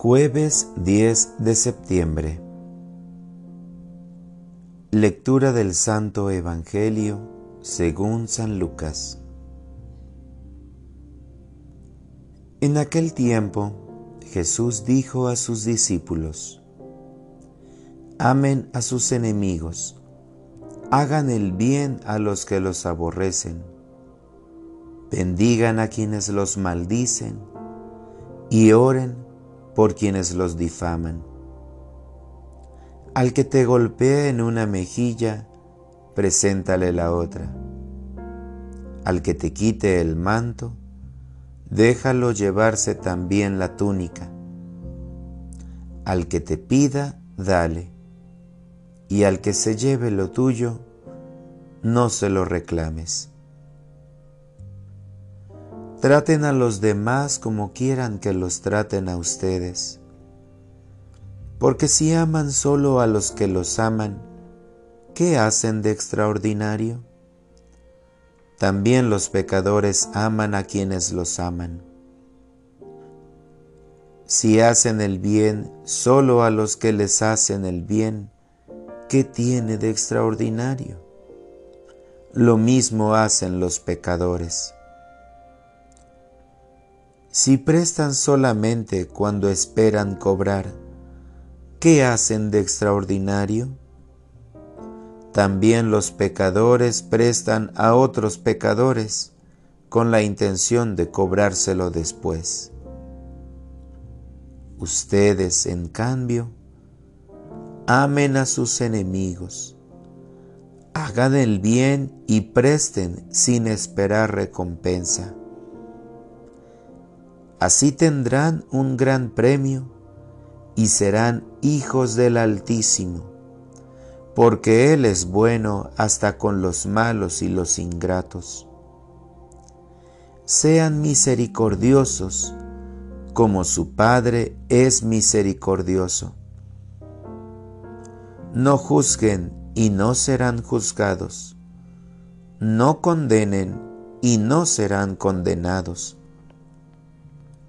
Jueves 10 de septiembre. Lectura del Santo Evangelio según San Lucas. En aquel tiempo Jesús dijo a sus discípulos, Amen a sus enemigos, hagan el bien a los que los aborrecen, bendigan a quienes los maldicen y oren por quienes los difaman. Al que te golpee en una mejilla, preséntale la otra. Al que te quite el manto, déjalo llevarse también la túnica. Al que te pida, dale. Y al que se lleve lo tuyo, no se lo reclames. Traten a los demás como quieran que los traten a ustedes. Porque si aman solo a los que los aman, ¿qué hacen de extraordinario? También los pecadores aman a quienes los aman. Si hacen el bien solo a los que les hacen el bien, ¿qué tiene de extraordinario? Lo mismo hacen los pecadores. Si prestan solamente cuando esperan cobrar, ¿qué hacen de extraordinario? También los pecadores prestan a otros pecadores con la intención de cobrárselo después. Ustedes, en cambio, amen a sus enemigos, hagan el bien y presten sin esperar recompensa Así tendrán un gran premio y serán hijos del Altísimo, porque Él es bueno hasta con los malos y los ingratos. Sean misericordiosos, como su Padre es misericordioso. No juzguen y no serán juzgados. No condenen y no serán condenados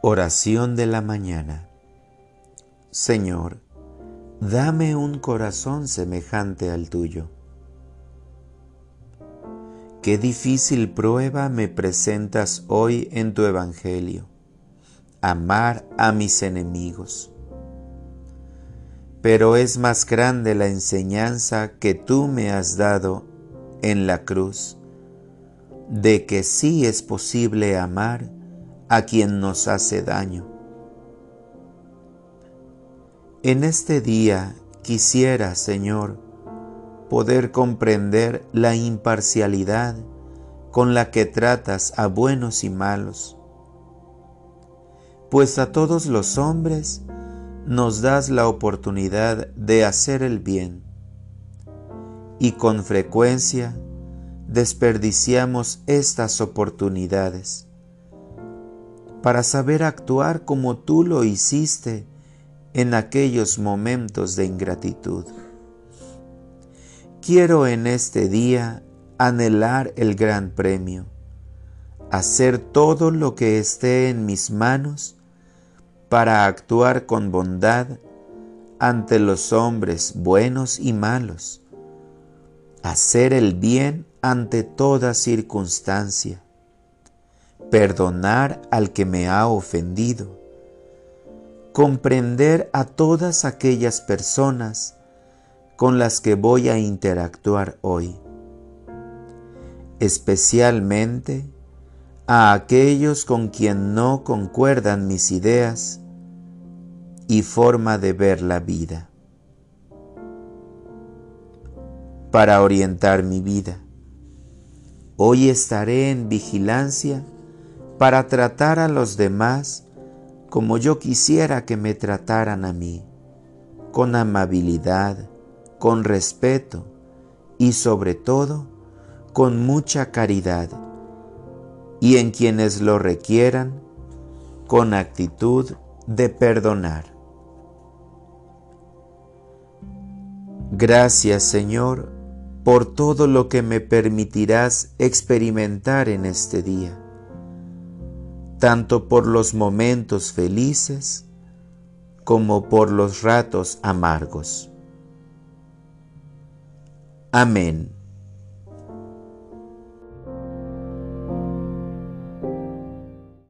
Oración de la mañana. Señor, dame un corazón semejante al tuyo. Qué difícil prueba me presentas hoy en tu Evangelio, amar a mis enemigos. Pero es más grande la enseñanza que tú me has dado en la cruz, de que sí es posible amar a quien nos hace daño. En este día quisiera, Señor, poder comprender la imparcialidad con la que tratas a buenos y malos, pues a todos los hombres nos das la oportunidad de hacer el bien. Y con frecuencia desperdiciamos estas oportunidades para saber actuar como tú lo hiciste en aquellos momentos de ingratitud. Quiero en este día anhelar el gran premio, hacer todo lo que esté en mis manos para actuar con bondad ante los hombres buenos y malos, hacer el bien ante toda circunstancia perdonar al que me ha ofendido, comprender a todas aquellas personas con las que voy a interactuar hoy, especialmente a aquellos con quien no concuerdan mis ideas y forma de ver la vida. Para orientar mi vida, hoy estaré en vigilancia para tratar a los demás como yo quisiera que me trataran a mí, con amabilidad, con respeto y sobre todo con mucha caridad, y en quienes lo requieran, con actitud de perdonar. Gracias Señor por todo lo que me permitirás experimentar en este día, tanto por los momentos felices como por los ratos amargos. Amén.